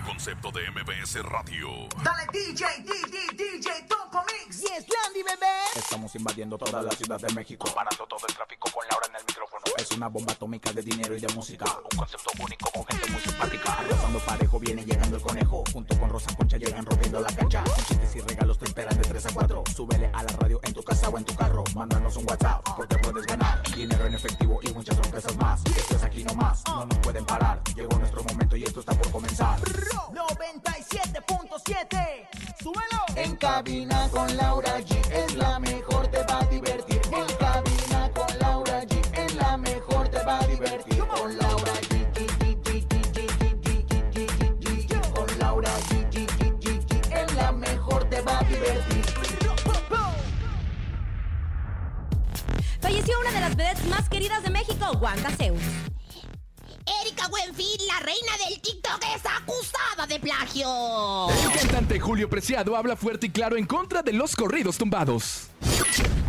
Un concepto de MBS Radio. Dale DJ, DJ, DJ, Topo Mix. Yes, Landy, bebé. Estamos invadiendo toda la ciudad de México, parando todo el tráfico con Laura en el micrófono. Es una bomba atómica de dinero y de música. Un concepto único con gente muy simpática. Rozando parejo viene llegando el conejo. Junto con Rosa Concha llegan rompiendo la cancha. Con chistes y regalos te esperan de 3 a 4. Súbele a la radio en tu casa o en tu carro. Mándanos un WhatsApp porque puedes ganar. Dinero en efectivo y muchas sorpresas más. Esto es aquí nomás, no nos pueden parar. Llegó nuestro momento y esto está por comenzar. 97.7. Súbelo. En cabina con Laura G es la mejor, te va a divertir. En cabina con Laura G es la mejor, te va a divertir. Con Laura G. Con Laura G. Es la mejor, te va a divertir. Falleció una de las vedettes más queridas de México, Wanda Zeus. Erika Buenfil la reina del TikTok, es acusada de plagio. El cantante Julio Preciado habla fuerte y claro en contra de los corridos tumbados.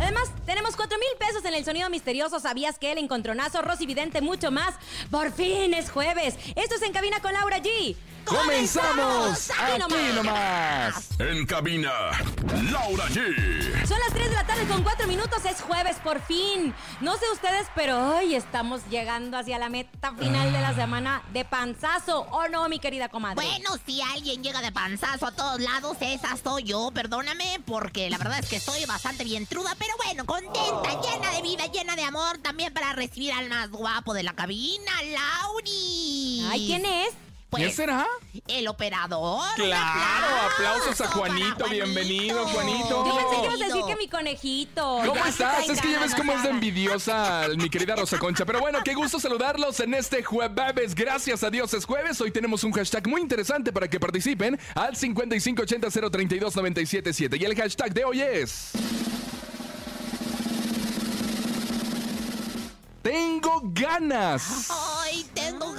Además, tenemos 4 mil pesos en el sonido misterioso. ¿Sabías que el encontronazo, Rosy Vidente, mucho más? Por fin es jueves. Esto es En Cabina con Laura G. ¡Comenzamos! Aquí nomás. En cabina, Laura G. Son las 3 de la tarde con 4 minutos. Es jueves, por fin. No sé ustedes, pero hoy estamos llegando hacia la meta final de la semana de panzazo. ¿O no, mi querida comadre? Bueno, si alguien llega de panzazo a todos lados, esa soy yo. Perdóname, porque la verdad es que estoy bastante bien truda, pero bueno, contenta, llena de vida, llena de amor. También para recibir al más guapo de la cabina, Lauri. Ay, ¿quién es? ¿Quién Pues, será? el operador. Claro, aplausos a Juanito. Bienvenido, Juanito. Yo pensé que ibas a decir que mi conejito. ¿Cómo estás? Es que ya ves cómo es de envidiosa mi querida Rosa Concha. Pero bueno, qué gusto saludarlos en este jueves. Gracias a Dios es jueves. Hoy tenemos un hashtag muy interesante para que participen al 5580-032-977. Y el hashtag de hoy es... Tengo ganas.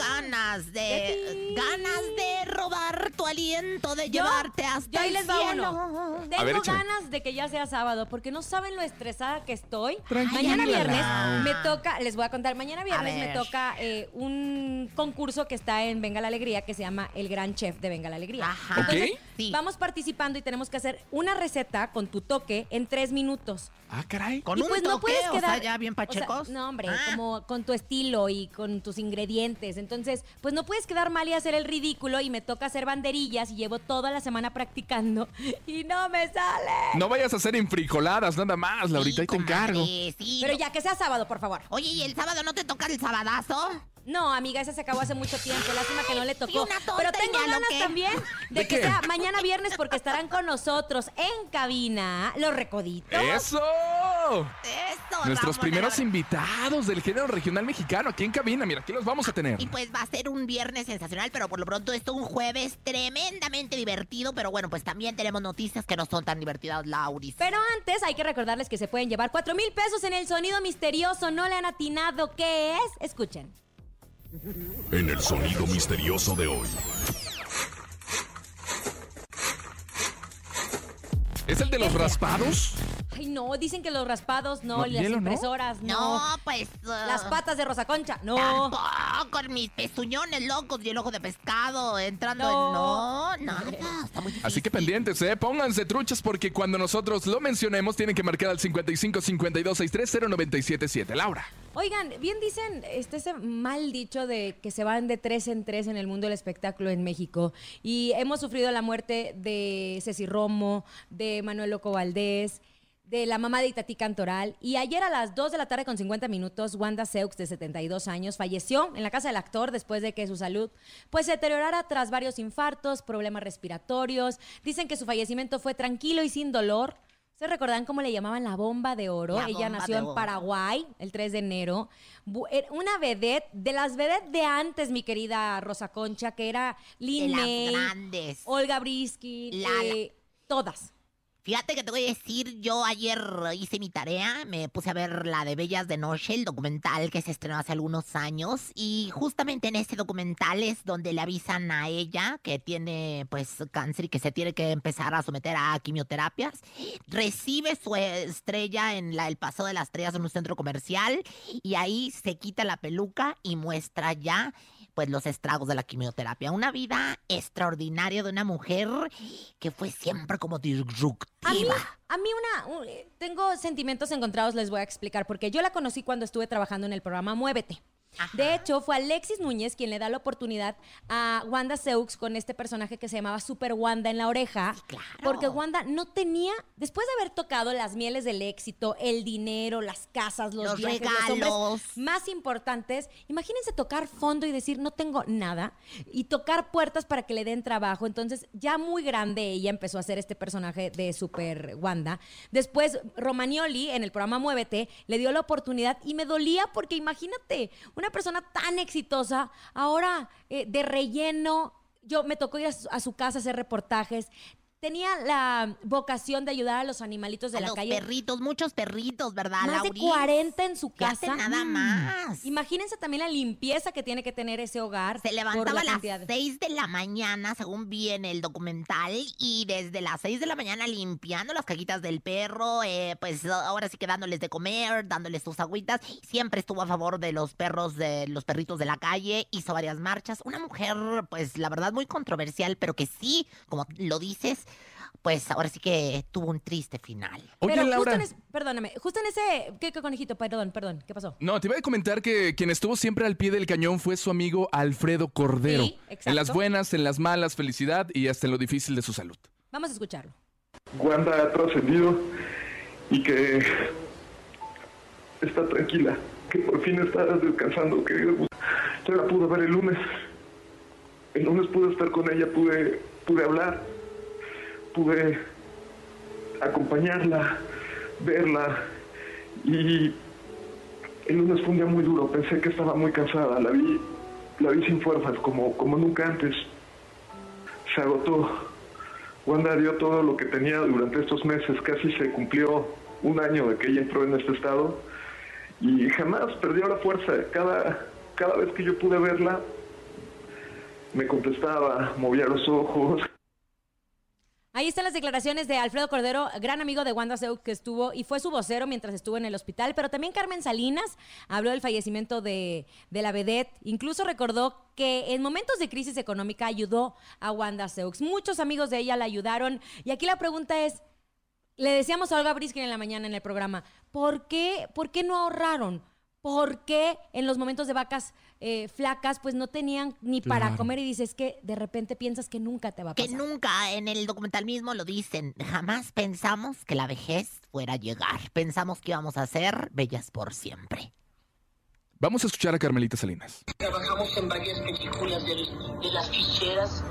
Ganas de. Ganas de robar tu aliento, de Yo- llevarte hasta yo ahí el les va cielo. uno. Tengo ver, ganas de que ya sea sábado, porque no saben lo estresada que estoy. Tranquila, mañana viernes me toca, les voy a contar, mañana viernes me toca eh, un concurso que está en Venga la Alegría que se llama El Gran Chef de Venga la Alegría. Ajá. Entonces. Sí. vamos participando y tenemos que hacer una receta con tu toque en tres minutos. Ah, caray. Con y un pues no toque, o sea, ya bien o sea, pachecos. no, hombre, Ah. como con tu estilo y con tus ingredientes. Entonces, pues no puedes quedar mal y hacer el ridículo. Y me toca hacer banderillas y llevo toda la semana practicando y no me sale. No vayas a hacer infrijoladas nada más, Laurita, ahí te encargo. sí, Pero no. ya que sea sábado, por favor. Oye, ¿y el sábado no te toca el sabadazo? No, amiga, ese se acabó hace mucho tiempo. Lástima que no le tocó. una tonta Pero tengo ganas también de, ¿De que qué? sea mañana viernes porque estarán con nosotros en cabina los recoditos. ¡Eso! Eso, Nuestros primeros invitados del género regional mexicano aquí en cabina. Mira, aquí los vamos a tener. Y pues va a ser un viernes sensacional, pero por lo pronto esto un jueves tremendamente divertido. Pero bueno, pues también tenemos noticias que no son tan divertidas, Lauris. Pero antes hay que recordarles que se pueden llevar 4 mil pesos en el sonido misterioso. No le han atinado qué es. Escuchen. En el sonido misterioso de hoy. ¿Es el de los raspados? Ay, no, dicen que los raspados no, No, y las impresoras no. No, pues. uh, Las patas de Rosa Concha, no. Tampoco, con mis pezuñones locos y el ojo de pescado entrando No. en. No, nada. Está muy difícil. Así que pendientes, ¿eh? Pónganse truchas porque cuando nosotros lo mencionemos tienen que marcar al 55 52 63 0977. Laura. Oigan, bien dicen este ese mal dicho de que se van de tres en tres en el mundo del espectáculo en México. Y hemos sufrido la muerte de Ceci Romo, de Manuel Loco Valdés, de la mamá de Itatí Cantoral. Y ayer a las 2 de la tarde con 50 minutos, Wanda Seux, de 72 años, falleció en la casa del actor después de que su salud pues se deteriorara tras varios infartos, problemas respiratorios. Dicen que su fallecimiento fue tranquilo y sin dolor. ¿Se recordan cómo le llamaban la bomba de oro? La Ella nació en. Paraguay el 3 de enero. Una vedette, de las vedettes de antes, mi querida Rosa Concha, que era grandes. Olga Brisky, eh, todas. Fíjate que te voy a decir, yo ayer hice mi tarea, me puse a ver la de Bellas de Noche, el documental que se estrenó hace algunos años, y justamente en ese documental es donde le avisan a ella que tiene pues cáncer y que se tiene que empezar a someter a quimioterapias. Recibe su estrella en la, el Paso de las Estrellas en un centro comercial y ahí se quita la peluca y muestra ya pues los estragos de la quimioterapia. Una vida extraordinaria de una mujer que fue siempre como disruptiva. A mí, a mí una, un- eh, tengo sentimientos encontrados, les voy a explicar, porque yo la conocí cuando estuve trabajando en el programa Muévete. De hecho, fue Alexis Núñez quien le da la oportunidad a Wanda Seux con este personaje que se llamaba Super Wanda en la oreja. claro. Porque Wanda no tenía, después de haber tocado las mieles del éxito, el dinero, las casas, los, Los viajes, los regalos. hombres más importantes, imagínense tocar fondo y decir no tengo nada y tocar puertas para que le den trabajo. Entonces, ya muy grande ella empezó a hacer este personaje de Super Wanda. Después, Romagnoli en el programa Muévete le dio la oportunidad y me dolía porque imagínate, una persona tan exitosa, ahora eh, de relleno. Yo me tocó ir a su, a su casa a hacer reportajes. Tenía la vocación de ayudar a los animalitos de a la los calle. perritos, muchos perritos, ¿verdad, Más de Lauris? 40 en su Fíjate casa. nada Mm. más. Imagínense también la limpieza que tiene que tener ese hogar. Se levantaba la a las cantidad de- 6 de la mañana, según vi en el documental, y desde las 6 de la mañana limpiando las cajitas del perro, eh, pues ahora sí que dándoles de comer, dándoles sus agüitas. Siempre estuvo a favor de los perros, de los perritos de la calle, hizo varias marchas. Una mujer, pues la verdad, muy controversial, pero que sí, como lo dices, pues ahora sí que tuvo un triste final. Oye, Pero Laura. justo en ese, perdóname, justo en ese, ¿qué, qué conejito? Perdón, perdón, ¿qué pasó? No, te iba a comentar que quien estuvo siempre al pie del cañón fue su amigo Alfredo Cordero. Sí, exacto. en las buenas, en las malas, felicidad y hasta en lo difícil de su salud. Vamos a escucharlo. Wanda ha trascendido y que está tranquila, que por fin está descansando, que ya la pude ver el lunes. El lunes pude estar con ella, pude, pude hablar, pude acompañarla, verla y el lunes fue un día muy duro, pensé que estaba muy cansada, la vi, la vi sin fuerzas, como, como nunca antes. Se agotó. Wanda dio todo lo que tenía durante estos meses, casi se cumplió un año de que ella entró en este estado y jamás perdió la fuerza. Cada, cada vez que yo pude verla, me contestaba, movía los ojos, Ahí están las declaraciones de Alfredo Cordero, gran amigo de Wanda Seux, que estuvo y fue su vocero mientras estuvo en el hospital. Pero también Carmen Salinas habló del fallecimiento de, de la vedette. Incluso recordó que en momentos de crisis económica ayudó a Wanda Seux. Muchos amigos de ella la ayudaron. Y aquí la pregunta es, le decíamos a Olga Briskin en la mañana en el programa, ¿por qué, por qué no ahorraron? ¿Por qué en los momentos de vacas eh, flacas pues no tenían ni para Claro. comer y dices que de repente piensas que nunca te va a Que pasar? nunca, en el documental mismo lo dicen, jamás pensamos que la vejez fuera a llegar. Pensamos que íbamos a ser bellas por siempre. Vamos a escuchar a Carmelita Salinas. Trabajamos en varias películas de, de las ficheras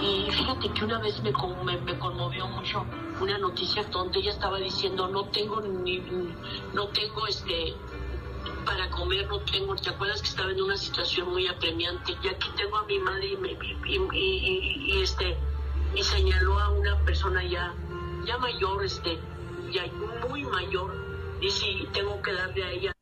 y fíjate que una vez me, me, me conmovió mucho una noticia donde ella estaba diciendo no tengo ni no tengo este para comer no tengo te acuerdas que estaba en una situación muy apremiante y aquí tengo a mi madre y, me- y- y- este y señaló a una persona ya ya mayor este ya muy mayor y sí tengo que darle a ella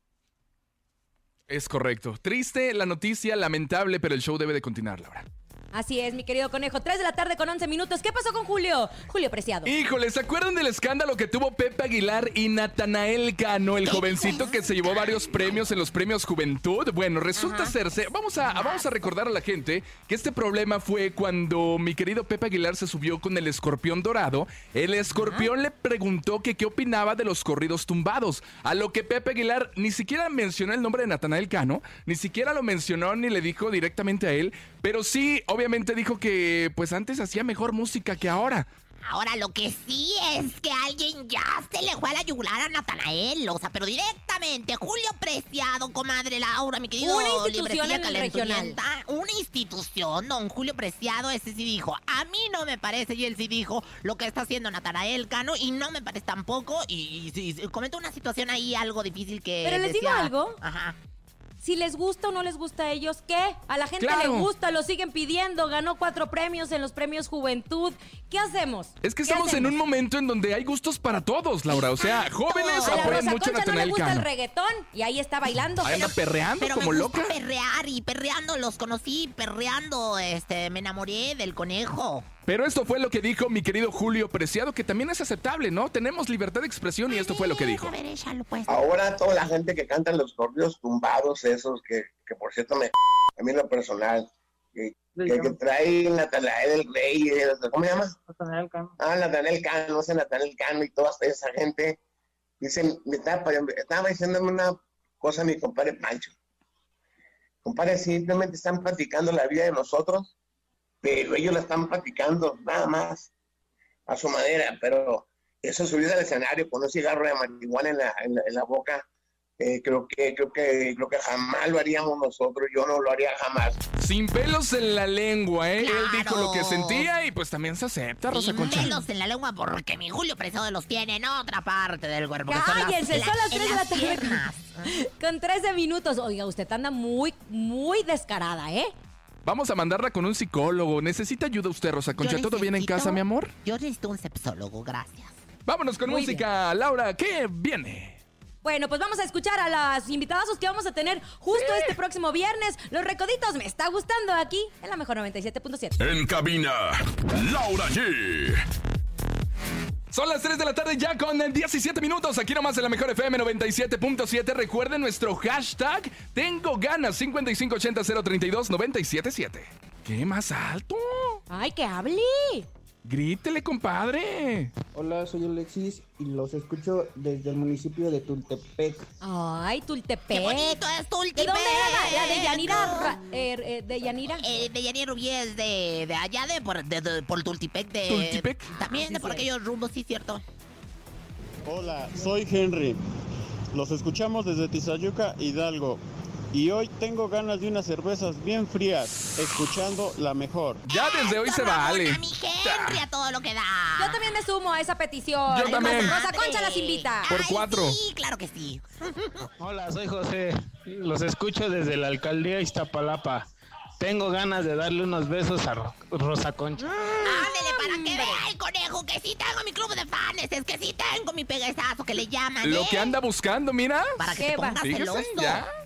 Es correcto. Triste la noticia, lamentable, pero el show debe de continuar, Laura. Así es, mi querido conejo. 3 de la tarde con 11 minutos. ¿Qué pasó con Julio? Julio Preciado. Híjole, ¿se acuerdan del escándalo que tuvo Pepe Aguilar y Natanael Cano, el jovencito que se llevó varios premios en los premios Juventud? Bueno, resulta serse. Vamos a, vamos a recordar a la gente que este problema fue cuando mi querido Pepe Aguilar se subió con el escorpión dorado. El escorpión le preguntó que qué opinaba de los corridos tumbados. A lo que Pepe Aguilar ni siquiera mencionó el nombre de Natanael Cano, ni siquiera lo mencionó ni le dijo directamente a él, pero sí, obviamente dijo que pues antes hacía mejor música que ahora. Ahora, lo que sí es que alguien ya se le fue a la yugular a Natanael, o sea, pero directamente. Julio Preciado, comadre Laura, mi querido Una institución en el regional. Una institución, don Julio Preciado, ese sí dijo. A mí no me parece, y él sí dijo lo que está haciendo Natanael Cano, y no me parece tampoco. Y, y sí, sí, comentó una situación ahí algo difícil que. Pero les digo decía- algo. Ajá. Si les gusta o no les gusta a ellos, ¿qué? A la gente Claro. le gusta, lo siguen pidiendo. Ganó cuatro premios en los premios Juventud. ¿Qué hacemos? Es que ¿Qué estamos en un momento en donde hay gustos para todos, Laura. O sea, jóvenes A la apoyan Rosa mucho a no le gusta el reggaetón y ahí está bailando. Ahí anda perreando Pero como me gusta loca. perrear y perreando los conocí, perreando, este, me enamoré del conejo. Pero esto fue lo que dijo mi querido Julio Preciado, que también es aceptable, ¿no? Tenemos libertad de expresión y esto fue lo que dijo. Pues. Ahora toda la gente que canta los corridos tumbados, esos que, que por cierto me a mí en lo personal, que, que, que trae Natanael el Rey, eh, ¿cómo se llama? Ah, Natanael Cano, ese Natanael Cano y toda esa gente. Dicen, me estaba, estaba diciéndome una cosa mi compadre Pancho. Compadre, simplemente están platicando la vida de nosotros, pero ellos la están platicando nada más a su manera, pero eso subir al escenario con un cigarro de marihuana en la, en la, en la boca, eh, creo que creo que creo que jamás lo haríamos nosotros, yo no lo haría jamás. Sin pelos en la lengua, ¿eh? Él dijo lo que sentía y pues también se acepta, Rosa Sin Concha. pelos en la lengua porque mi Julio Preciado los tiene en otra parte del cuerpo. que son las- Cállense, en son las en 3 de la tarde. Con 13 minutos. Oiga, usted anda muy, muy descarada, ¿eh? Vamos a mandarla con un psicólogo. ¿Necesita ayuda usted, Rosa Concha? ¿Todo bien en casa, mi amor? Yo necesito un sepsólogo, gracias. Vámonos con Muy música. Laura, ¿qué viene? Bueno, pues vamos a escuchar a las invitadas que vamos a tener justo este próximo viernes. Los recoditos me está gustando aquí en la mejor 97.7. En cabina, Laura G. Son las 3 de la tarde ya con 17 minutos. Aquí nomás en la mejor FM 97.7. Recuerden nuestro hashtag Tengo ganas 5580-032-977. ¿Qué más alto? ¡Ay, que hable! Grítele, compadre. Hola, soy Alexis y los escucho desde el municipio de Tultepec. ¡Ay, Tultepec! ¡Qué bonito es Tultepec! ¿De dónde era la, la de Yanira? Ra- eh, eh, ¿De Yanira? Eh, de Yanir Rubí es de, de allá, de por, de, de- por Tultepec. De, ¿Tultepec? También de por aquellos rumbos, sí, cierto. Hola, soy Henry. Los escuchamos desde Tizayuca, Hidalgo. Y hoy tengo ganas de unas cervezas bien frías, escuchando la mejor. Ya desde hoy se vale. mi Henry, a todo lo que da. Yo también me sumo a esa petición. Yo también. Rosa. Concha las invita. Por Ay, cuatro. Sí, claro que sí. Hola, soy José. Los escucho desde la alcaldía Iztapalapa. Tengo ganas de darle unos besos a Ro- Rosa Concha. Ándele para que vea el conejo que sí tengo mi club de fans, es que sí tengo mi pegasazo que le llaman. Lo ¿eh? que anda buscando, mira. Para que Qué te pongas celoso.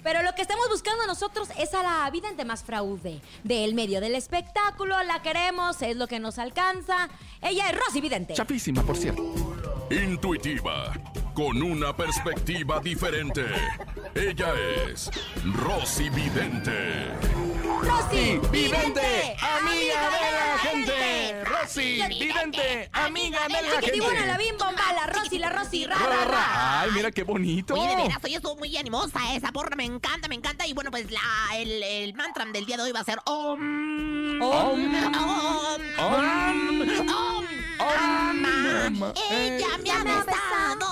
Pero lo que estamos buscando nosotros es a la vidente más fraude. Del medio del espectáculo, la queremos, es lo que nos alcanza. Ella es Rosy Vidente. Chapísima, por cierto. Intuitiva, con una perspectiva diferente. Ella es Rosy Vidente. Rosy Vidente, amiga de la gente. Rosy Vidente, amiga de la Chiquitibuna, la gente. bim bomba, la Rosy, la Rosy, ra, ra. ra. Ay, mira qué bonito. Oye, de veras, hoy estuvo muy animosa esa porra, me encanta, me encanta. Y bueno, pues la, el, el mantra del día de hoy va a ser Om. Om. Om. Om. Om. Om. Ella me ha besado,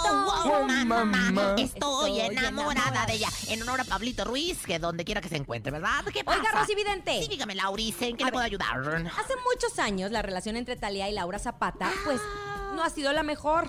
Oh, oh, mamá. mamá. Estoy enamorada enamorada. de ella. En honor a Pablito Ruiz, que donde quiera que se encuentre, ¿verdad? ¿Qué pasa? Oiga, Rosy Vidente. Sí, dígame, Laurice, ¿en qué A le ver. puedo ayudar? Hace muchos años la relación entre Talía y Laura Zapata, pues no ha sido la mejor.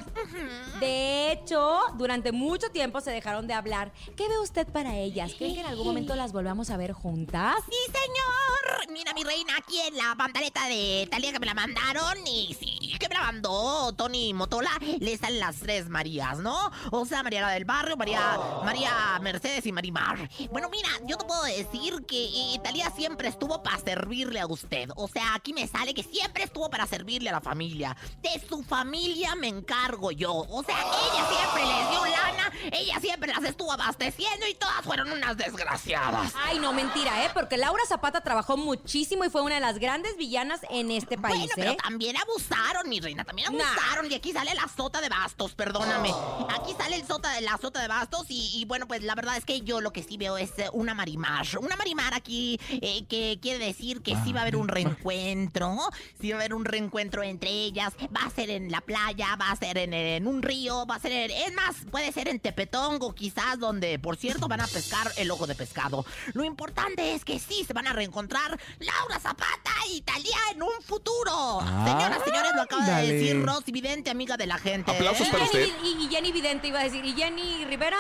De hecho, durante mucho tiempo se dejaron de hablar. ¿Qué ve usted para ellas? ¿Cree que en algún momento las volvamos a ver juntas? Sí, señor. Mira, mi reina, aquí en la pantaleta de Talía que me la mandaron. Y sí, que me la mandó Tony Motola. Le salen las tres Marías, ¿no? O sea, María la del Barrio, María, María Mercedes y Marimar. Bueno, mira, yo te puedo decir que eh, Talía siempre estuvo para servirle a usted. O sea, aquí me sale que siempre estuvo para servirle a la familia. De su familia me encargo yo. O sea, ella siempre les dio lana, ella siempre las estuvo abasteciendo y todas fueron unas desgraciadas. Ay, no, mentira, ¿eh? Porque Laura Zapata trabajó muchísimo y fue una de las grandes villanas en este país, Bueno, pero ¿eh? también abusaron, mi reina, también Nah. abusaron. Y aquí sale la sota de bastos, perdóname. Aquí sale el sota de la sota de bastos y, y, bueno, pues la verdad es que yo lo que sí veo es eh, una marimar. Una marimar aquí eh, que quiere decir que sí va a haber un reencuentro. Sí va a haber un reencuentro entre ellas. Va a ser en la playa, va a ser en, en un río, va a ser... En, es más, puede ser en Tepetongo quizás, donde por cierto van a pescar el ojo de pescado. Lo importante es que sí se van a reencontrar Laura Zapata y Talía en un futuro. Señoras, señores, lo acaba de decir Rosy Vidente, amiga de la gente. Aplausos ¿eh? para usted. Y, y Jenny Vidente iba a decir, ¿y Jenny Rivera?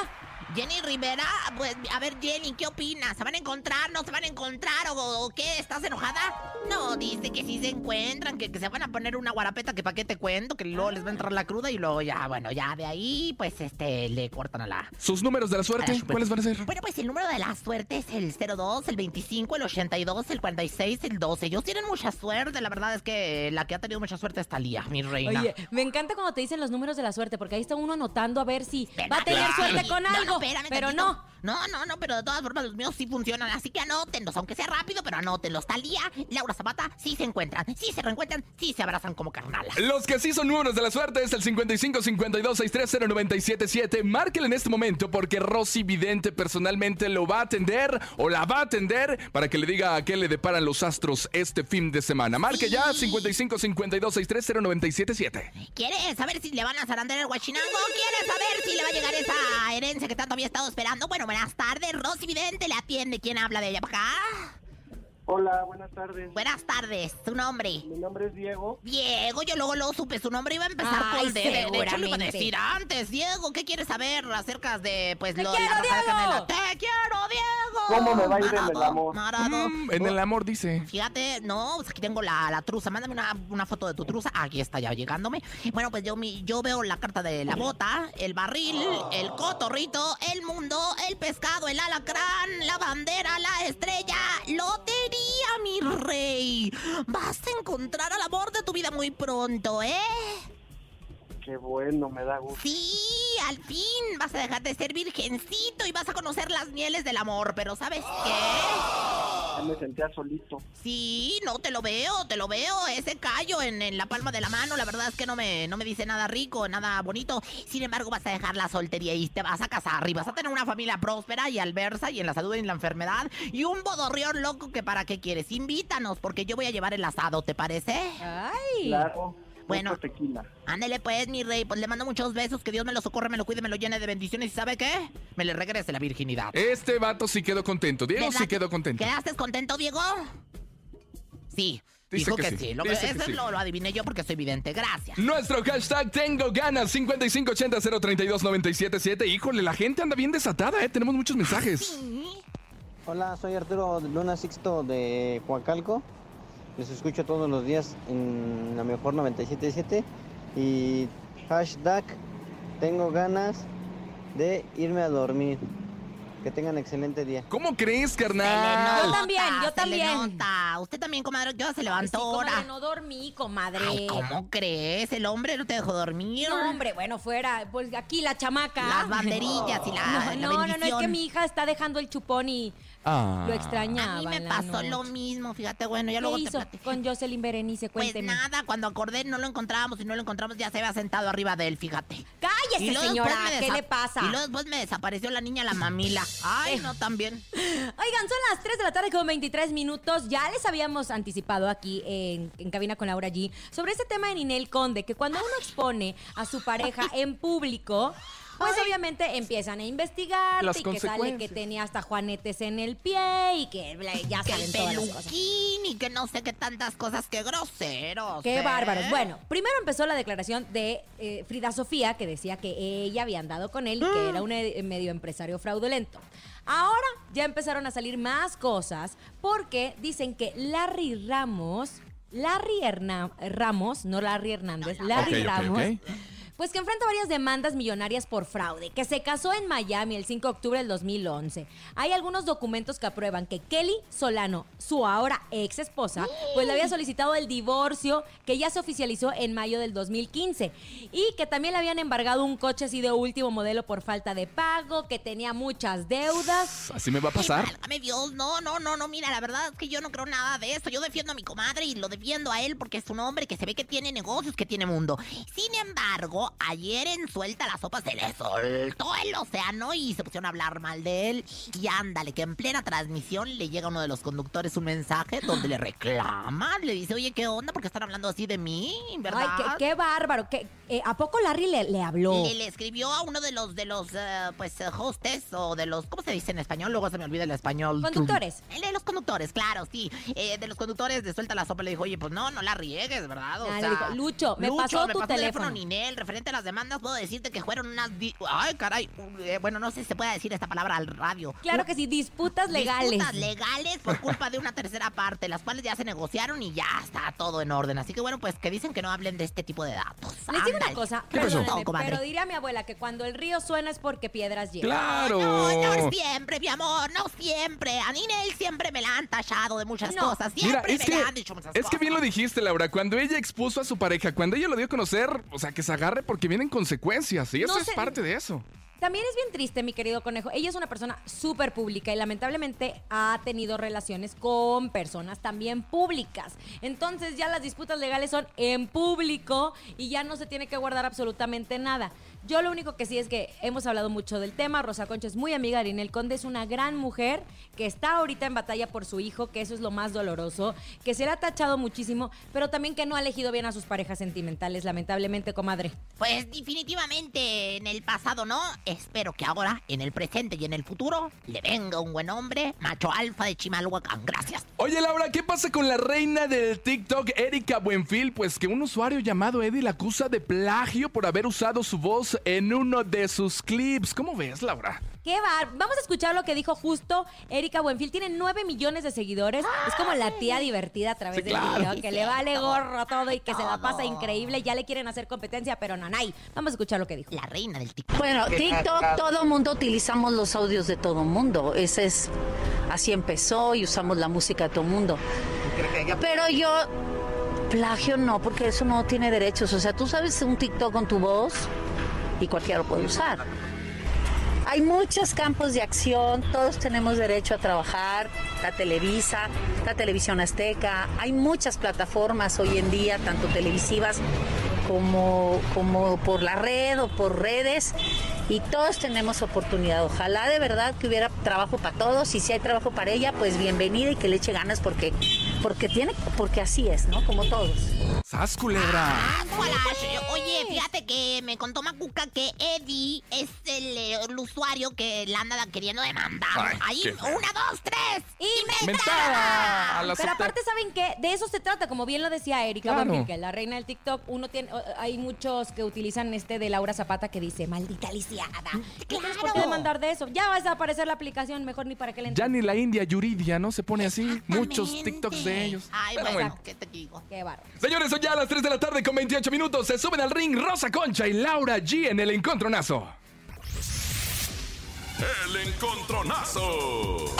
Jenny Rivera, pues a ver Jenny, ¿qué opinas? ¿Se van a encontrar? ¿No se van a encontrar? ¿O, o qué? ¿Estás enojada? No, dice que sí se encuentran, que, que se van a poner una guarapeta que para qué te cuento, que luego les va a entrar la cruda y luego ya, bueno, ya de ahí, pues este, le cortan a la... ¿Sus números de la suerte? ¿Cuáles van a ser? Bueno, pues el número de la suerte es el 02, el 25, el 82, el 46, el 12. Ellos tienen mucha suerte, la verdad es que la que ha tenido mucha suerte es Talía, mi reina. Oye, me encanta cuando te dicen los números de la suerte, porque ahí está uno anotando a ver si va a tener Claro. suerte con No, no, algo. Espérame pero tantito. no. No, no, no, pero de todas formas los míos sí funcionan, así que anótenlos, aunque sea rápido, pero anótenlos. Talía, Laura Zapata, sí se encuentran, sí se reencuentran, sí se abrazan como carnalas. Los que sí son números de la suerte es el 55 52 630 977. Márquenle en este momento porque Rosy Vidente personalmente lo va a atender o la va a atender para que le diga a qué le deparan los astros este fin de semana. Marque ya 55 52 630 977. ¿Quieres saber si le van a zarandear el guachinango? ¿Quieres saber si le va a llegar esa herencia que tanto había estado esperando? Bueno, buenas tardes, Rosy Vidente le atiende. ¿Quién habla de ella para acá? Hola, buenas tardes. Buenas tardes, su nombre. Mi nombre es Diego. Diego, yo luego lo supe su nombre, iba a empezar Ay, por D. De, de hecho, le iba a decir antes, Diego, ¿qué quieres saber acerca de, pues, ¡Te lo quiero, la raja de Diego! canela? ¡Te quiero, Diego! ¿Cómo me va a ir en el amor? marado. Mm, en el amor dice. Fíjate, no, pues aquí tengo la, la truza. Mándame una, una foto de tu truza. Aquí está ya llegándome. Bueno, pues yo, mi, yo veo la carta de la bota, el barril, el cotorrito, el mundo, el pescado, el alacrán, la bandera, la estrella, lotería, mi rey. Vas a encontrar al amor de tu vida muy pronto, ¿eh? Qué bueno, me da gusto. Sí, al fin vas a dejar de ser virgencito y vas a conocer las mieles del amor. Pero ¿sabes qué? Ya me sentía solito. Sí, no, te lo veo, te lo veo. Ese callo en, en la palma de la mano, la verdad es que no me, no me dice nada rico, nada bonito. Sin embargo, vas a dejar la soltería y te vas a casar y vas a tener una familia próspera y alversa y en la salud y en la enfermedad. Y un bodorrión loco que para qué quieres. Invítanos, porque yo voy a llevar el asado, ¿te parece? Ay. Claro. Bueno. mucho tequila. Ándele pues, mi rey, pues le mando muchos besos, que Dios me lo socorre, me lo cuide, me lo llene de bendiciones y ¿sabe qué? Me le regrese la virginidad. Este vato sí quedó contento. Diego ¿Verdad sí quedó contento. ¿Quedaste contento, Diego? Sí. Dice dijo que que, sí, sí. Lo, dice que eso sí. lo, lo adiviné yo porque soy vidente. Gracias. Nuestro hashtag Tengo Ganas 5580 032 977. Híjole, la gente anda bien desatada, ¿eh? Tenemos muchos mensajes. Hola, soy Arturo Luna Sixto de Coacalco. Les escucho todos los días en la mejor 977 y hashtag tengo ganas de irme a dormir. Que tengan excelente día. ¿Cómo crees, carnal? Yo también, yo también. Usted también, comadre, yo se levantó ahora. no dormí, comadre. Ay, ¿cómo crees? El hombre no te dejó dormir. No, hombre, bueno, fuera. Pues aquí la chamaca. Las banderillas y la, No, la no, no, no, es que mi hija está dejando el chupón y Ah. lo extrañaba. A mí me pasó noche. lo mismo, fíjate, bueno, ya ¿Qué luego te hizo platico. con Jocelyn Berenice? Pues Cuénteme. nada, cuando acordé no lo encontrábamos y no lo encontramos ya se había sentado arriba de él, fíjate. Cállese, señora, ¿qué le pasa? Y luego después me desapareció la niña la mamila. Ay, Eh. no, también. Oigan, son las 3 de la tarde con 23 minutos. Ya les habíamos anticipado aquí en, en Cabina con Laura G sobre este tema de Ninel Conde, que cuando uno expone a su pareja en público, pues obviamente empiezan a investigar Las y que sale que tenía hasta juanetes en el pie y que bla, ya Que saben el todas las cosas. peluquín y que no sé qué tantas cosas, qué groseros. Qué ¿eh? bárbaros. Bueno, primero empezó la declaración de eh, Frida Sofía, que decía que ella había andado con él y que era un eh, medio empresario fraudulento. Ahora ya empezaron a salir más cosas porque dicen que Larry Ramos, Larry Herna- Ramos, no Larry Hernández, Larry Ok, ok, Ramos. Pues que enfrenta varias demandas millonarias por fraude, que se casó en Miami el 5 de octubre del 2011. Hay algunos documentos que aprueban que Kelly Solano, su ahora ex esposa, pues le había solicitado el divorcio que ya se oficializó en mayo del 2015 y que también le habían embargado un coche así de último modelo por falta de pago, que tenía muchas deudas. Así me va a pasar. Válgame Dios, no, no, no, no, mira, la verdad es que yo no creo nada de esto. Yo defiendo a mi comadre y lo defiendo a él porque es un hombre que se ve que tiene negocios, que tiene mundo. Sin embargo, ayer en Suelta la Sopa se le soltó el océano y se pusieron a hablar mal de él. Y ándale, que en plena transmisión le llega a uno de los conductores un mensaje donde le reclama, le dice, oye, ¿qué onda? Porque están hablando así de mí, ¿verdad? Ay, qué, qué bárbaro. ¿Qué- eh, ¿A poco Larry le, le habló? Le, le escribió a uno de los, de los, eh, pues, eh, hostes o de los, ¿cómo se dice en español? Luego se me olvida el español. Conductores. El de los conductores, claro, sí. Eh, de los conductores de Suelta la Sopa le dijo, oye, pues no, no la riegues, ¿verdad? O Ah, sea, dijo, Lucho, me pasó tu teléfono. Ninel, referente a las demandas, puedo decirte que fueron unas... di- Ay, caray, eh, bueno, no sé si se puede decir esta palabra al radio. Claro que sí, disputas legales. Disputas legales por culpa de una tercera parte, las cuales ya se negociaron y ya está todo en orden. Así que bueno, pues que dicen que no hablen de este tipo de datos. Les digo una cosa, pero diría mi abuela que cuando el río suena es porque piedras llegan. ¡Claro! No, no siempre, mi amor, no siempre. A Ninel siempre me la han tachado de muchas cosas. Mira, Siempre es me que, la han dicho muchas es cosas. que bien lo dijiste, Laura. Cuando ella expuso a su pareja, cuando ella lo dio a conocer, o sea, que se agarre porque vienen consecuencias. Y eso No es parte de eso. También es bien triste, mi querido conejo. Ella es una persona súper pública y lamentablemente ha tenido relaciones con personas también públicas. Entonces ya las disputas legales son en público y ya no se tiene que guardar absolutamente nada. Yo lo único que sí es que hemos hablado mucho del tema. Rosa Concha es muy amiga de Inel Conde, es una gran mujer que está ahorita en batalla por su hijo, que eso es lo más doloroso, que se le ha tachado muchísimo, pero también que no ha elegido bien a sus parejas sentimentales, lamentablemente, comadre. Pues definitivamente en el pasado no. Espero que ahora, en el presente y en el futuro, le venga un buen hombre, macho alfa de Chimalhuacán. Gracias. Oye, Laura, ¿qué pasa con la reina del TikTok, Erika Buenfil? Pues que un usuario llamado Eddie la acusa de plagio por haber usado su voz en uno de sus clips. ¿Cómo ves, Laura? ¿Qué va? Vamos a escuchar lo que dijo justo Erika Buenfil. Tiene 9 millones de seguidores. Es como la tía divertida a través Sí, del claro. video, que le vale gorro todo y que se la pasa increíble. Ya le quieren hacer competencia, pero no, nay. Vamos a escuchar lo que dijo. La reina del TikTok. Bueno, TikTok, todo mundo utilizamos los audios de todo mundo. Ese es, así empezó y usamos la música de todo mundo. Pero yo, plagio no, porque eso no tiene derechos. O sea, tú sabes un TikTok con tu voz y cualquiera lo puede usar. Hay muchos campos de acción, todos tenemos derecho a trabajar, la Televisa, la Televisión Azteca, hay muchas plataformas hoy en día, tanto televisivas como, como por la red o por redes, y todos tenemos oportunidad. Ojalá de verdad que hubiera trabajo para todos, y si hay trabajo para ella, pues bienvenida y que le eche ganas porque, porque tiene, porque así es, ¿no? Como todos. ¡Sas, culebra! Ah. Oye, fíjate que me contó Macuca que Eddie es el, eh, el usuario que la anda queriendo demandar. Ay, Ahí, qué una, dos, tres. Y ¡Mentada! Pero aparte, ¿saben qué? De eso se trata, como bien lo decía Erika Claro. Que la reina del TikTok, uno tiene, hay muchos que utilizan este de Laura Zapata que dice, maldita lisiada. ¿No tienes por qué demandar de eso? Ya va a desaparecer la aplicación, mejor ni para qué le Ya entres. ni la India Yuridia, ¿no? Se pone así. Muchos TikToks de ellos. Ay, Pero bueno, bueno. ¿qué te digo? Qué bárbaro. Señores, son ya las 3 de la tarde con 28 minutos. Se suben al ring Rosa Concha y Laura G en el encontronazo. El encontronazo.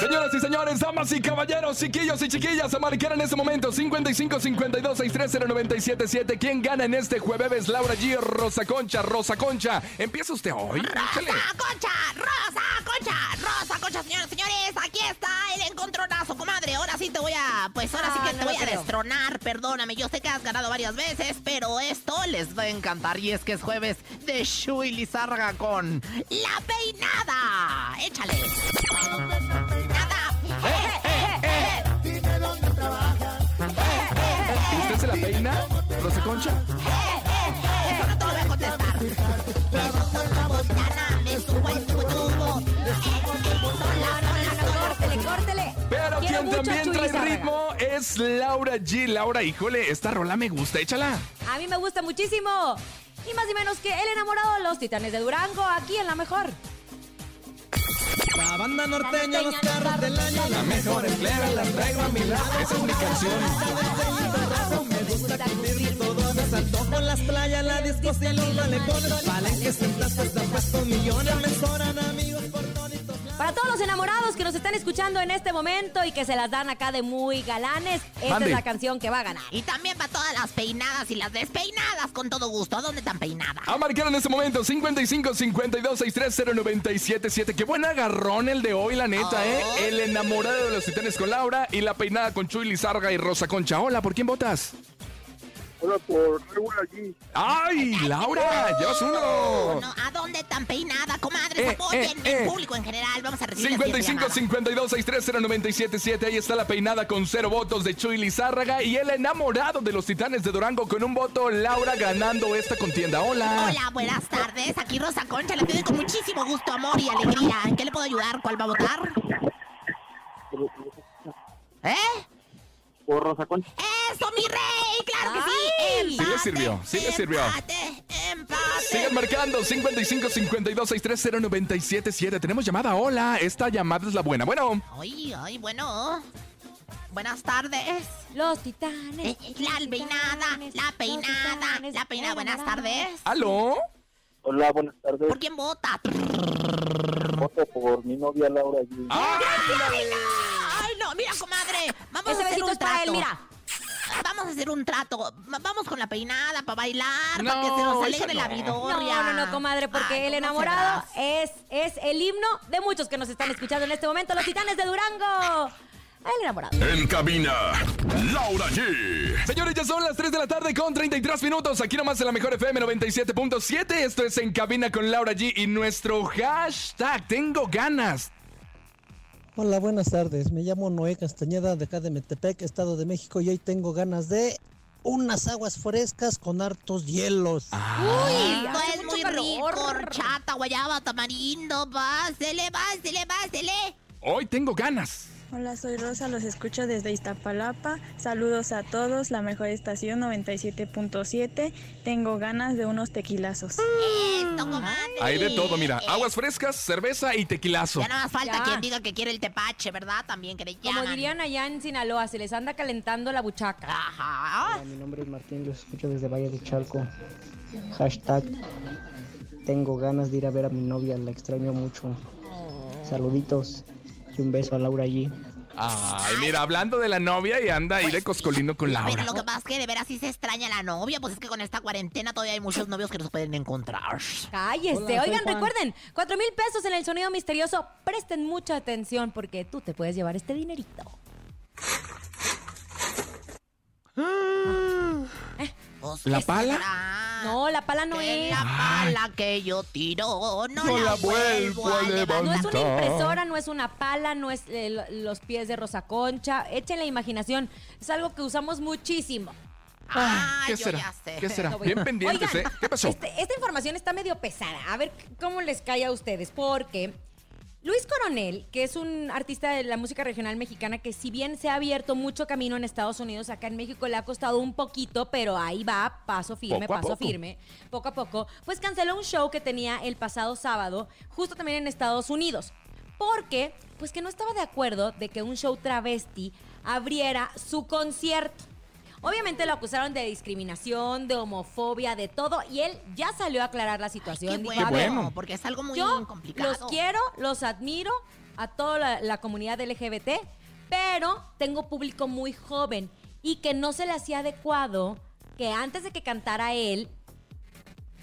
Señoras y señores, damas y caballeros, chiquillos y chiquillas, a marcar en este momento 55 52 630 977. ¿Quién gana en este jueves? Laura G, Rosa Concha, Rosa Concha. Empieza usted hoy. Échale. ¡Rosa, concha! ¡Rosa, concha! ¡Rosa, concha, señores, señores! Aquí está el encontronazo, comadre. Ahora sí te voy a... Pues ahora sí que no te voy a destronar. Perdóname, yo sé que has ganado varias veces, pero esto les va a encantar. Y es que es jueves de Shui Lizarga con La Peinada. ¡Échale! ¿Y usted se la peina, Rosa Concha? Eso no te lo voy a contestar. Me boto en la botana, me subo al tubo. Córtele, córtele. Pero Quiero quien también trae ritmo es Laura G. Laura, híjole, esta rola me gusta, échala. A mí me gusta muchísimo. Y más y menos que el enamorado de los titanes de Durango, aquí en la mejor. La banda norteña, los carros del año, la mejor emplea, la traigo a mi lado. Esa es mi canción. Me gusta cumplir todos mis antojos las playas, la discos y los malecones. Palenques en plazas de puesto millones, me sobran amigos por Para todos los enamorados que nos están escuchando en este momento y que se las dan acá de muy galanes, esta es la canción que va a ganar. Y también para todas las peinadas y las despeinadas, con todo gusto. ¿A dónde están peinadas? A marcar en este momento 55 52 630 977. Qué buen agarrón el de hoy, la neta, ¿eh? El enamorado de los titanes con Laura y la peinada con Chuy Lizarga y Rosa Concha. Hola, ¿por quién votas? Hola por Laura G. ¡Ay, Laura! ¡Llevas uno! No, ¿A dónde tan peinada, comadres? Eh, Apoyen eh, el eh. público en general. Vamos a recibir 55 52 630 977 Ahí está la peinada con cero votos de Chuy Lizárraga y el enamorado de los Titanes de Durango con un voto. Laura ganando esta contienda. Hola. Hola, buenas tardes. Aquí Rosa Concha le pide con muchísimo gusto, amor y alegría. ¿En qué le puedo ayudar? ¿Cuál va a votar? ¿Eh? Por Rosa Concha. ¡Eso, mi rey! ¡Claro que sí! Sí le sirvió, sí le sirvió. Empate, empate. Sigan marcando 55 52 630 977 Tenemos llamada. Hola. Esta llamada es la buena. Bueno. Ay, ay, bueno. Buenas tardes. Los titanes. Eh, la peinada, la peinada, la peinada. Buenas tardes. ¿Aló? Hola, buenas tardes. ¿Por quién vota? Voto por mi novia Laura G. ¡Ay, no! Mira, comadre. Vamos Ese a hacer un trato. él, mira. Vamos a hacer un trato. Va- Vamos con la peinada para bailar, No, para que se nos alegre la no. vidorria. No, no, no, comadre, porque Ay, el ¿cómo enamorado es, es el himno de muchos que nos están escuchando en este momento, los titanes de Durango. El enamorado. En cabina, Laura G. Señores, ya son las 3 de la tarde con 33 minutos. Aquí nomás en la mejor FM 97.7. Esto es En Cabina con Laura G. Y nuestro hashtag, tengo ganas. Hola, buenas tardes. Me llamo Noé Castañeda de acá de Metepec, Estado de México, y hoy tengo ganas de unas aguas frescas con hartos hielos. Uy, esto hace es mucho muy calor. rico. Horchata, guayaba, tamarindo. Pásele, pásele, pásele. Hoy tengo ganas. Hola, soy Rosa, los escucho desde Iztapalapa. Saludos a todos, la mejor estación 97.7. Tengo ganas de unos tequilazos. Esto. Hay de todo, mira. Aguas frescas, cerveza y tequilazo. Ya nada más falta Ya. quien diga que quiere el tepache, ¿verdad? También que le Como dirían allá en Sinaloa, se les anda calentando la buchaca. Ajá. Hola, mi nombre es Martín, los escucho desde Valle de Chalco. Hashtag tengo ganas de ir a ver a mi novia, la extraño mucho. Saluditos y un beso a Laura G. Ay, mira, hablando de la novia y anda ahí de coscolino con Pero Laura. lo que pasa es que de veras sí se extraña la novia, pues es que con esta cuarentena todavía hay muchos novios que no se pueden encontrar. Cállese. Hola, Oigan, recuerden, cuatro mil pesos en el sonido misterioso. Presten mucha atención porque tú te puedes llevar este dinerito. Pues, ¿La ¿qué pala? será? No, la pala no Que es. la pala que yo tiro no, No la, la vuelvo vuelvo a levantar. No es una impresora, no es una pala, no es eh, lo- los pies de Rosa Concha. Echen la imaginación. Es algo que usamos muchísimo. Ah, ¿Qué yo será? ya sé. ¿Qué será? Bien pendientes, Oigan, ¿eh? ¿Qué pasó? este- esta información está medio pesada. A ver cómo les cae a ustedes. Porque Luis Coronel, que es un artista de la música regional mexicana, que si bien se ha abierto mucho camino en Estados Unidos, acá en México le ha costado un poquito, pero ahí va, paso firme, Poco paso firme, poco a poco, pues canceló un show que tenía el pasado sábado, justo también en Estados Unidos. Porque, pues que no estaba de acuerdo de que un show travesti abriera su concierto. Obviamente lo acusaron de discriminación, de homofobia, de todo, y él ya salió a aclarar la situación. Qué Dijo, bueno, "A ver, bueno. porque es algo muy yo complicado. los quiero, los admiro a toda la, la comunidad LGBT, pero tengo público muy joven y que no se le hacía adecuado que antes de que cantara él,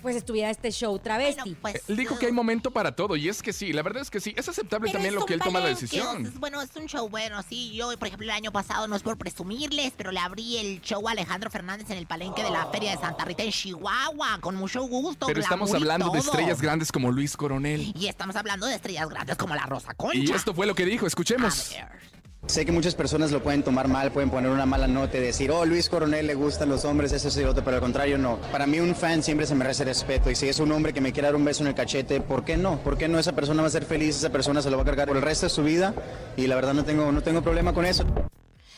pues estuviera este show travesti. Bueno, pues, Él dijo que hay momento para todo y es que sí, la verdad es que sí, es aceptable también es lo que él toma la decisión. es- bueno, es un show bueno, sí. Yo, por ejemplo, el año pasado, no es por presumirles, pero le abrí el show a Alejandro Fernández en el palenque de la Feria de Santa Rita en Chihuahua, con mucho gusto. Pero estamos hablando de estrellas grandes como Luis Coronel. Y estamos hablando de estrellas grandes como la Rosa Concha. Y esto fue lo que dijo, escuchemos. Sé que muchas personas lo pueden tomar mal, pueden poner una mala nota y decir, oh, Luis Coronel le gustan los hombres, eso y otro, pero al contrario no. Para mí un fan siempre se merece respeto y si es un hombre que me quiere dar un beso en el cachete, ¿por qué no? ¿Por qué no? Esa persona va a ser feliz, esa persona se lo va a cargar por el resto de su vida y la verdad no tengo, no tengo problema con eso.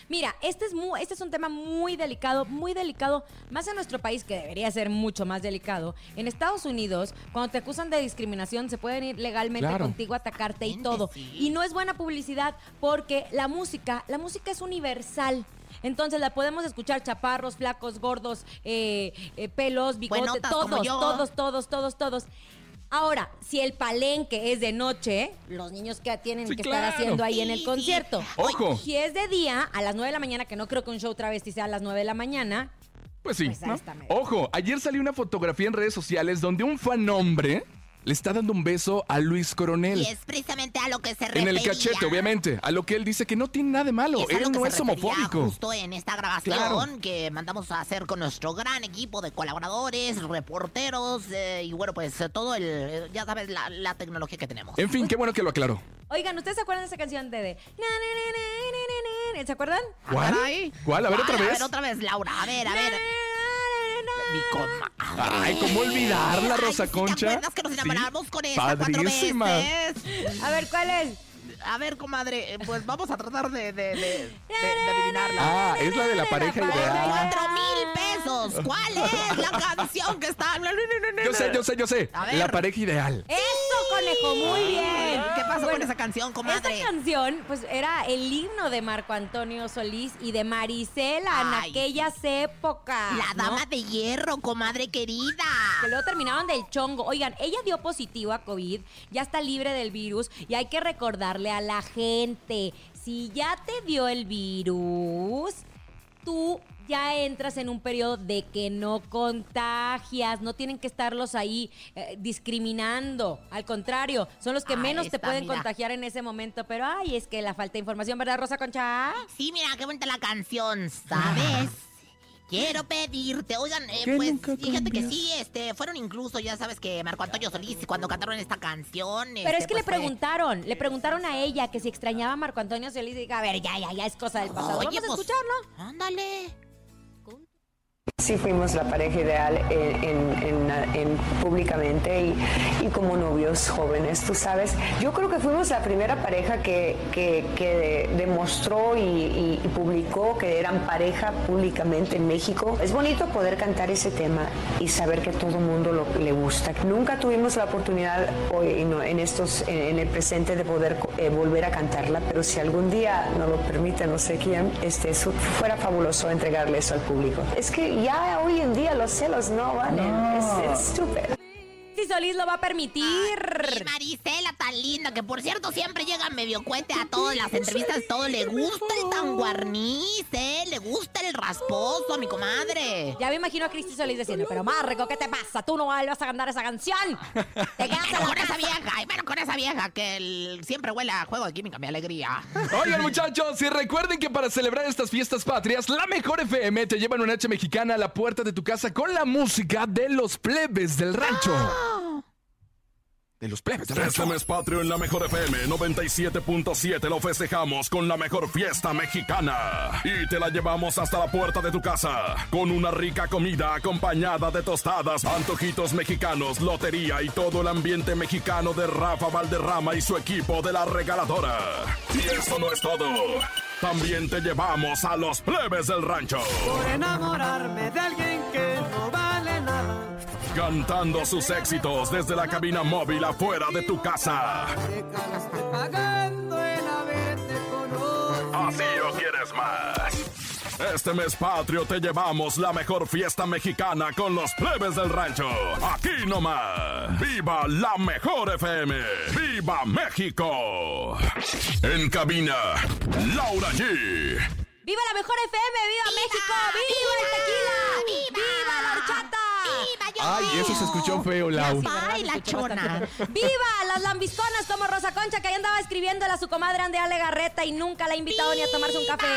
Mira, este es, mu- este es un tema muy delicado, muy delicado, más en nuestro país que debería ser mucho más delicado. En Estados Unidos, cuando te acusan de discriminación, se pueden ir legalmente Claro. contigo a atacarte y todo. Y no es buena publicidad porque la música, la música es universal. Entonces la podemos escuchar chaparros, flacos, gordos, eh, eh, pelos, bigote, Buenotas como todos, todos, todos, todos, todos. Ahora, si el palenque es de noche, los niños que tienen Sí, que claro. estar haciendo ahí en el concierto. Ojo. Si es de día, a las 9 de la mañana, que no creo que un show travesti sea a las 9 de la mañana, Pues sí. Pues. Ojo, ayer salió una fotografía en redes sociales donde un fan hombre le está dando un beso a Luis Coronel. Y es precisamente a lo que se En refería. el cachete, obviamente. A lo que él dice que no tiene nada de malo. Es Él no es homofóbico. Justo en esta grabación Claro. que mandamos a hacer con nuestro gran equipo de colaboradores, reporteros eh, y bueno, pues eh, todo el, eh, ya sabes, la, la tecnología que tenemos. En fin, qué bueno que lo aclaró. Oigan, ¿ustedes se acuerdan de esa canción de, de? ¿Se acuerdan? ¿Cuál? ¿Cuál? A ver otra Ay, A vez. ver otra vez, Laura. A ver, a ver. Mi comadre. Ay, ¿cómo olvidarla, Rosa Concha? ¿Te acuerdas que nos Sí. enamoramos con esa cuatro Padrísima. veces? A ver, ¿cuál es? A ver, comadre, eh, pues vamos a tratar de, de, de, de- de adivinarla. Ah, es la de la pareja ideal. ¡Cuatro mil pesos! ¿Cuál es la canción que está? Yo sé, yo sé, yo sé. A ver. La pareja ideal. Eso, conejo, muy bien. ¿Qué pasó con esa canción, comadre? Esa canción, pues era el himno de Marco Antonio Solís y de Marisela en aquellas épocas. La ¿no? dama de hierro, comadre querida. Que luego terminaron del chongo. Oigan, ella dio positivo a COVID, ya está libre del virus y hay que recordarle a la gente, si ya te dio el virus, tú ya entras en un periodo de que no contagias, no tienen que estarlos ahí eh, discriminando, al contrario, son los que Ahí menos te pueden mira. contagiar en ese momento, pero ay, es que la falta de información, ¿verdad, Rosa Concha? Sí, mira, qué bonita la canción, ¿sabes? Quiero pedirte, oigan, eh, Que pues fíjate que sí, este, fueron incluso, ya sabes que Marco Antonio Solís cuando cantaron esta canción. Pero este, es que le pues, fue- preguntaron, le preguntaron a ella que si extrañaba a Marco Antonio Solís y diga, a ver, ya, ya, ya es cosa del pasado. Oye, Vamos a pues, escucharlo. Ándale. Sí fuimos la pareja ideal en, en- en- en- públicamente y, y como novios jóvenes, tú sabes. Yo creo que fuimos la primera pareja que, que- que demostró y, y- y publicó que eran pareja públicamente en México. Es bonito poder cantar ese tema y saber que todo el mundo lo, le gusta. Nunca tuvimos la oportunidad hoy en, estos, en el presente de poder eh, volver a cantarla, pero si algún día nos lo permite, no sé quién, este, eso fuera fabuloso entregarle eso al público. Es que ya hoy en día los celos no valen. Es, es stupid. Si Solís lo va a permitir. Y Marisela tan linda, que por cierto siempre llega medio cuete a todas las entrevistas, todo le gusta el tan guarniz, ¿eh? Le gusta el rasposo a mi comadre. Ya me imagino a Cristi Solís diciendo, pero Marco, ¿qué te pasa? Tú no vuelvas a cantar esa canción. Te quedas en con esa vieja, y bueno, con esa vieja que el- siempre huele a juego de química, mi alegría. Oigan, muchachos, y recuerden que para celebrar estas fiestas patrias, la mejor FM te lleva una noche mexicana a la puerta de tu casa con la música de los plebes del rancho. De los plebes del rancho. Este mes patrio en la mejor FM 97.7 lo festejamos con la mejor fiesta mexicana. Y te la llevamos hasta la puerta de tu casa. Con una rica comida acompañada de tostadas, antojitos mexicanos, lotería y todo el ambiente mexicano de Rafa Valderrama y su equipo de la regaladora. Y eso no es todo. También te llevamos a los plebes del rancho. Por enamorarme de alguien que. Cantando sus éxitos desde la cabina móvil afuera de tu casa. Así o quieres más. Este mes patrio te llevamos la mejor fiesta mexicana con los plebes del rancho. Aquí nomás. ¡Viva la mejor FM! ¡Viva México! En cabina, Laura G. ¡Viva la mejor FM! ¡Viva, México! ¡Viva, el tequila! ¡Viva, la horchata! Ay, eso se escuchó feo, Lau. Ay, la chona. ¡Viva las lambisconas como Rosa Concha que ahí andaba escribiéndole a su comadre Andrea Legarreta y nunca la ha invitado ni a tomarse un café!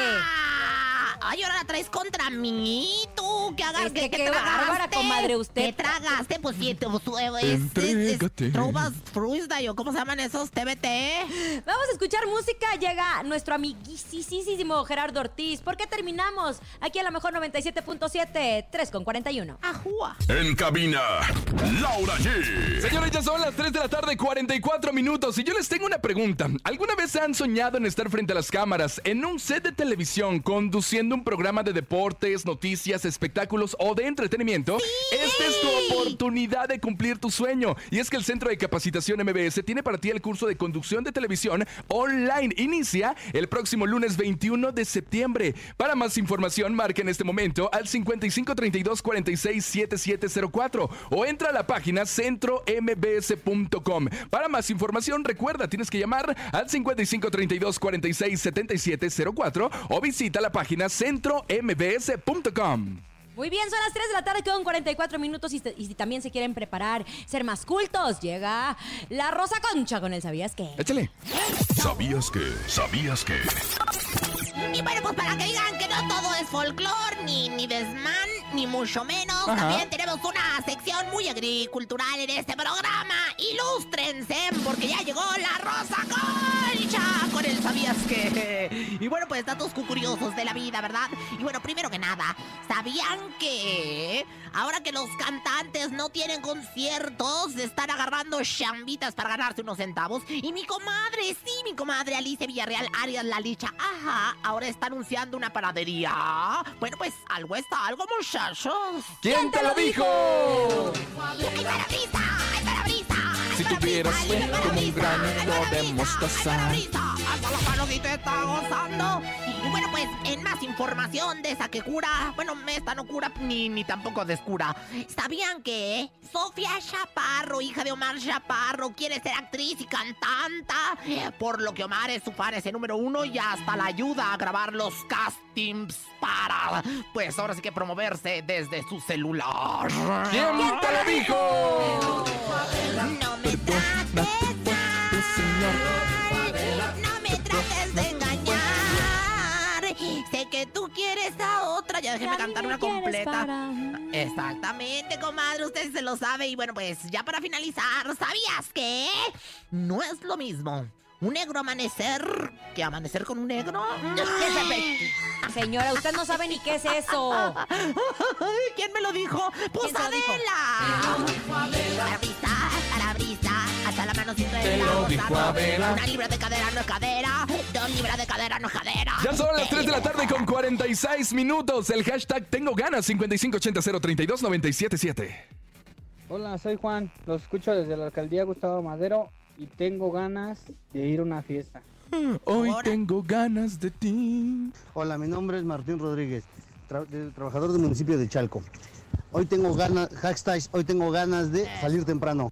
Ay, ahora la traes contra mí, tú. Que hagas Es que, que que qué tragaste. bárbara, comadre, usted. ¿Qué tragaste? Pues sí, te, pues, eh, es- es- es- Entrégate. Trovas o ¿cómo se llaman esos? TBT. Vamos a escuchar música. Llega nuestro amiguísimo Gerardo Ortiz. ¿Por qué terminamos? Aquí a la mejor 97.7, 3 con 41. Ajúa. En cabina, Laura G. Señores, ya son las 3 de la tarde, 44 minutos. Y yo les tengo una pregunta. ¿Alguna vez han soñado en estar frente a las cámaras, en un set de televisión, conduciendo un programa de deportes, noticias, espectáculos o de entretenimiento? Esta es tu oportunidad de cumplir tu sueño. Y es que el Centro de Capacitación MBS tiene para ti el curso de conducción de televisión online. Inicia el próximo lunes 21 de septiembre. Para más información, marca en este momento al 5532 46 7704 o entra a la página centrombs.com. Para más información, recuerda, tienes que llamar al 5532 46 7704 o visita la página centrombs.com centrombs.com. Muy bien, son las 3 de la tarde con 44 minutos y, te- y si también se quieren preparar, ser más cultos, llega la Rosa Concha con el ¿Sabías qué? Échale. ¿Sabías que? ¿Sabías que? Y bueno, pues para que digan que no todo es folclore, ni, ni desmán, ni mucho menos, Ajá. también tenemos una sección muy agricultural en este programa. Ilústrense, porque ya llegó la Rosa Concha con el ¿Sabías que? Y bueno, pues datos curiosos de la vida, ¿verdad? Y bueno, primero que nada, ¿sabían que ahora que los cantantes no tienen conciertos, están agarrando chambitas para ganarse unos centavos? Y mi comadre, sí, mi comadre Alicia Villarreal, Arias La Licha, ajá, ahora está anunciando una panadería. Bueno, pues algo está, algo, muchachos. ¿Quién te lo dijo? ¡Ay, para brisa! ¡Ay! Si tuvieras como un granito de mostaza. Hasta la palomita está gozando. Y bueno, pues en más información de esa que cura, bueno, esta no cura ni, ni tampoco descura. ¿Sabían que Sofía Chaparro, hija de Omar Chaparro, quiere ser actriz y cantanta? Por lo que Omar es su fan, ese número uno y hasta la ayuda a grabar los castings para, pues ahora sí que promoverse desde su celular. ¿Quién te lo dijo? No me trates mal, no me trates de engañar. Sé que tú quieres a otra. Ya déjenme cantar una completa. Exactamente, comadre, usted se lo sabe. Y bueno, pues ya para finalizar, ¿sabías que no es lo mismo un negro amanecer que amanecer con un negro? Señora, usted no sabe ni qué es eso. ¿Quién me lo dijo? ¡Pues Adela! Para brisa, para brisa, hasta la mano sin Te lo dijo Adela. Una libra de cadera no es cadera, dos libras de cadera no es cadera. Ya son las 3 de la tarde con 46 minutos. El hashtag tengo ganas 5580-032-977. Hola, soy Juan. Los escucho desde la alcaldía Gustavo Madero y tengo ganas de ir a una fiesta. Hoy tengo ganas de ti. Hola, mi nombre es Martín Rodríguez, tra- de- trabajador del municipio de Chalco. Hoy tengo ganas, hashtag, hoy tengo ganas de salir temprano.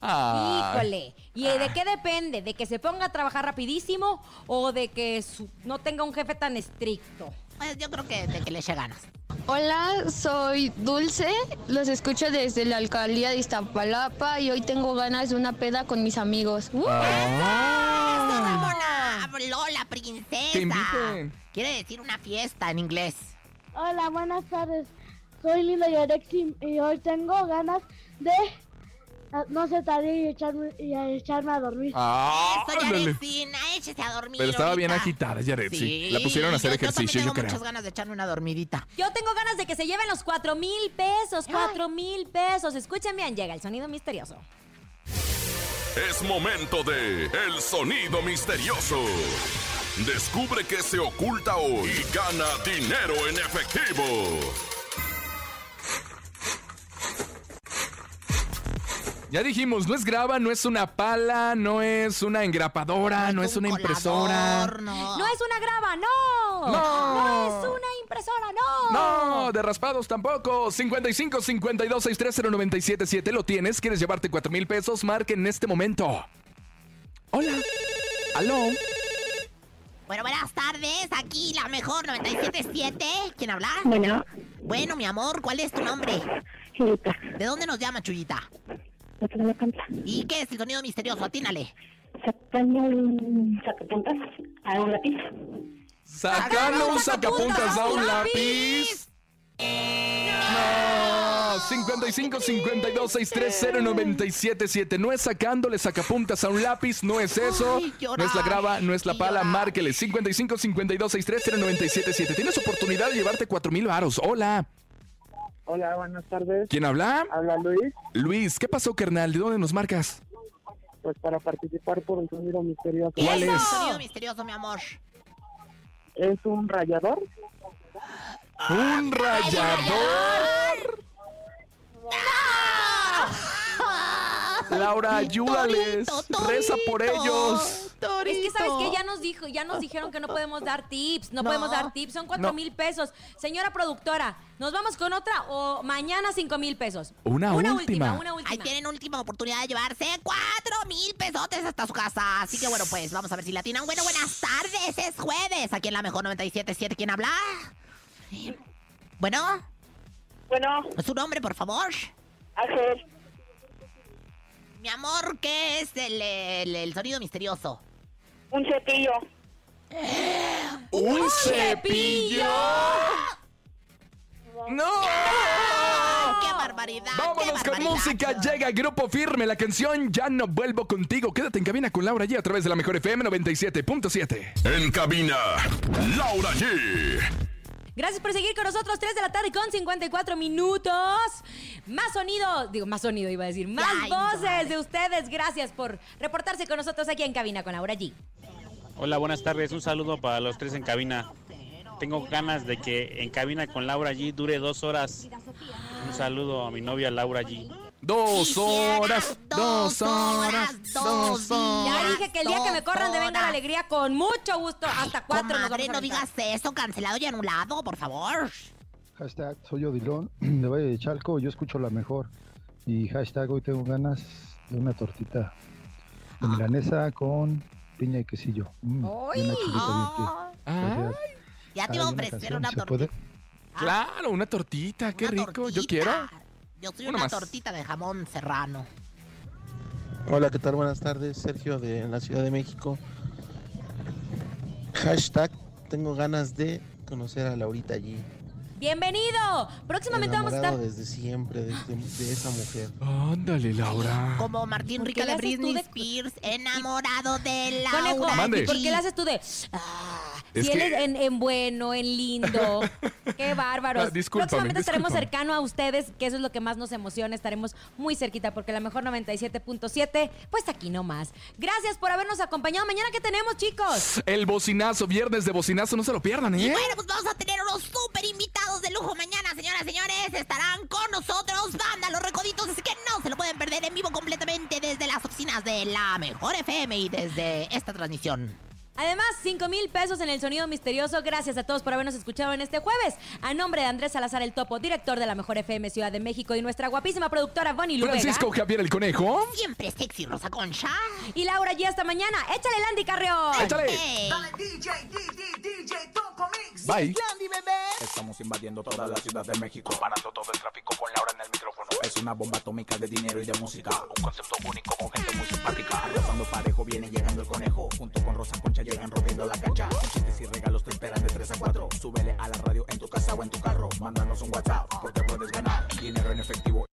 Híjole. ¿Y de qué depende? ¿De que se ponga a trabajar rapidísimo o de que su- no tenga un jefe tan estricto? Pues yo creo que de que le eche ganas. Hola, soy Dulce, los escucho desde la alcaldía de Iztapalapa y hoy tengo ganas de una peda con mis amigos. ¡Uh! Ramona, Lola, princesa. Que inviten. Quiere decir una fiesta en inglés. Hola, buenas tardes. Soy Linda Yarexi y hoy tengo ganas de ah, no sé salir y echarme, y a echarme a dormir. Ah, Eso. Yarexina, échese a dormir. Pero estaba bien ahorita. agitada, Yaretsi. Sí, La pusieron a hacer yo- ejercicio, yo yo, también tengo creo. muchas ganas de echarme una dormidita. Yo tengo ganas de que se lleven los cuatro mil pesos, cuatro mil pesos. Escuchen bien, llega el sonido misterioso. Es momento de El Sonido Misterioso. Descubre qué se oculta hoy y gana dinero en efectivo. Ya dijimos, no es grava, no es una pala, no es una engrapadora, no es una impresora. No. es una grava, no. No. No es una impresora, no. No, de raspados tampoco. 55 52 630 977 lo tienes. ¿Quieres llevarte 4 mil pesos? Marque en este momento. Hola. ¿Aló? Bueno, buenas tardes. Aquí la mejor 977. ¿Quién habla? Bueno. Bueno, mi amor, ¿cuál es tu nombre? Chuyita. ¿De dónde nos llama, Chuyita? ¿Y qué es el sonido misterioso? Atínale. Sacando un sacapuntas a un lápiz. Sacando un sacapuntas a un lápiz. No, 55 52 630 977 No es sacándole sacapuntas a un lápiz, no es eso. Ay, no es la grava, no es la pala. Márquele 55 52 630 977 Tienes oportunidad de llevarte 4 mil varos. Hola. Hola, buenas tardes. ¿Quién habla? Habla Luis. Luis, ¿qué pasó, carnal? ¿De dónde nos marcas? Pues para participar por un sonido misterioso. ¿Cuál es? Sonido misterioso, mi amor. Es un rayador. Un rayador. Laura, ayúdales. Reza por ellos. Es que sabes que ya nos dijo, ya nos dijeron que no podemos dar tips, no, No. podemos dar tips, son cuatro No. mil pesos. Señora productora, ¿nos vamos con otra o mañana cinco mil pesos? Una última. última. una última. Ahí tienen última oportunidad de llevarse cuatro mil pesotes hasta su casa. Así que bueno, pues vamos a ver si la tienen. Bueno, buenas tardes. Es jueves. Aquí en la mejor 977. ¿Quién habla? Bueno. Bueno. ¿Su nombre, por favor? Ángel. Mi amor, ¿qué es el, el- el sonido misterioso? Un cepillo. ¿Un cepillo? ¡No! ¡Qué barbaridad! Vámonos con música. Llega Grupo Firme, la canción Ya no vuelvo contigo. Quédate en cabina con Laura G a través de la mejor FM 97.7. En cabina, Laura G. Gracias por seguir con nosotros, 3 de la tarde con 54 minutos. Más sonido, digo, más sonido iba a decir, más Ay, voces de ustedes. Gracias por reportarse con nosotros aquí en cabina con Laura G. Hola, buenas tardes. Un saludo para los tres en cabina. Tengo ganas de que en cabina con Laura G dure dos horas. Un saludo a mi novia Laura G. Dos horas, dos horas, dos horas. Ya dije que el día que me corran de Venga la Alegría, con mucho gusto, hasta cuatro nos Comadre, vamos a no digas eso, cancelado y anulado, por favor. Hashtag soy Odilón de Valle de Chalco, yo escucho la mejor. Y hashtag hoy tengo ganas de una tortita de milanesa con piña y quesillo. Mm, y una chuleta bien fría. Gracias. Ya te ¿Hay iba a una ofrecer canción? una ¿Se tortita. puede? Claro, una tortita, qué rico. Yo quiero. Yo soy Una más. tortita de jamón serrano. Hola, ¿qué tal? Buenas tardes, Sergio de la Ciudad de México. Hashtag, tengo ganas de conocer a Laurita allí. Bienvenido. Próximamente vamos a estar. desde siempre de, este- de esa mujer. Ándale, Laura. Como Martín ¿Por Rica qué de le haces tú Britney de- Spears, enamorado de la Conejo, Mande. ¿y por qué le haces tú de.? Ah, Es si él que- es en, en bueno, en lindo. Qué bárbaros. Ah, discúlpame, Próximamente estaremos discúlpame. cercano a ustedes, que eso es lo que más nos emociona. Estaremos muy cerquita porque la mejor 97.7, pues aquí nomás. Gracias por habernos acompañado. Mañana, ¿qué tenemos, chicos? El bocinazo, viernes de bocinazo, no se lo pierdan, Y ¿eh? bueno, pues vamos a tener unos súper invitados de lujo mañana, señoras y señores. Estarán con nosotros, banda Los Recoditos, así que no se lo pueden perder en vivo completamente desde las oficinas de la Mejor FM y desde esta transmisión. Además, 5 mil pesos en el sonido misterioso. Gracias a todos por habernos escuchado en este jueves. A nombre de Andrés Salazar el Topo, director de la Mejor FM Ciudad de México y nuestra guapísima productora Bonnie Lubega. Francisco Javier el Conejo. Siempre sexy, Rosa Concha. Y Laura G hasta mañana. Échale Landy Carreón. Échale. Dale, DJ, DJ, Topo Mix. Bye. Landy, bebé. Estamos invadiendo toda la Ciudad de México, parando todo el tráfico con Laura en el micrófono. Es una bomba atómica de dinero y de música, un concepto único con gente muy simpática. Arrasando parejo viene llegando el conejo, junto con Rosa Concha llegan rompiendo la cancha. Con chistes y regalos te esperan de 3 a 4. Súbele a la radio en tu casa o en tu carro. Mándanos un WhatsApp porque puedes ganar dinero en efectivo.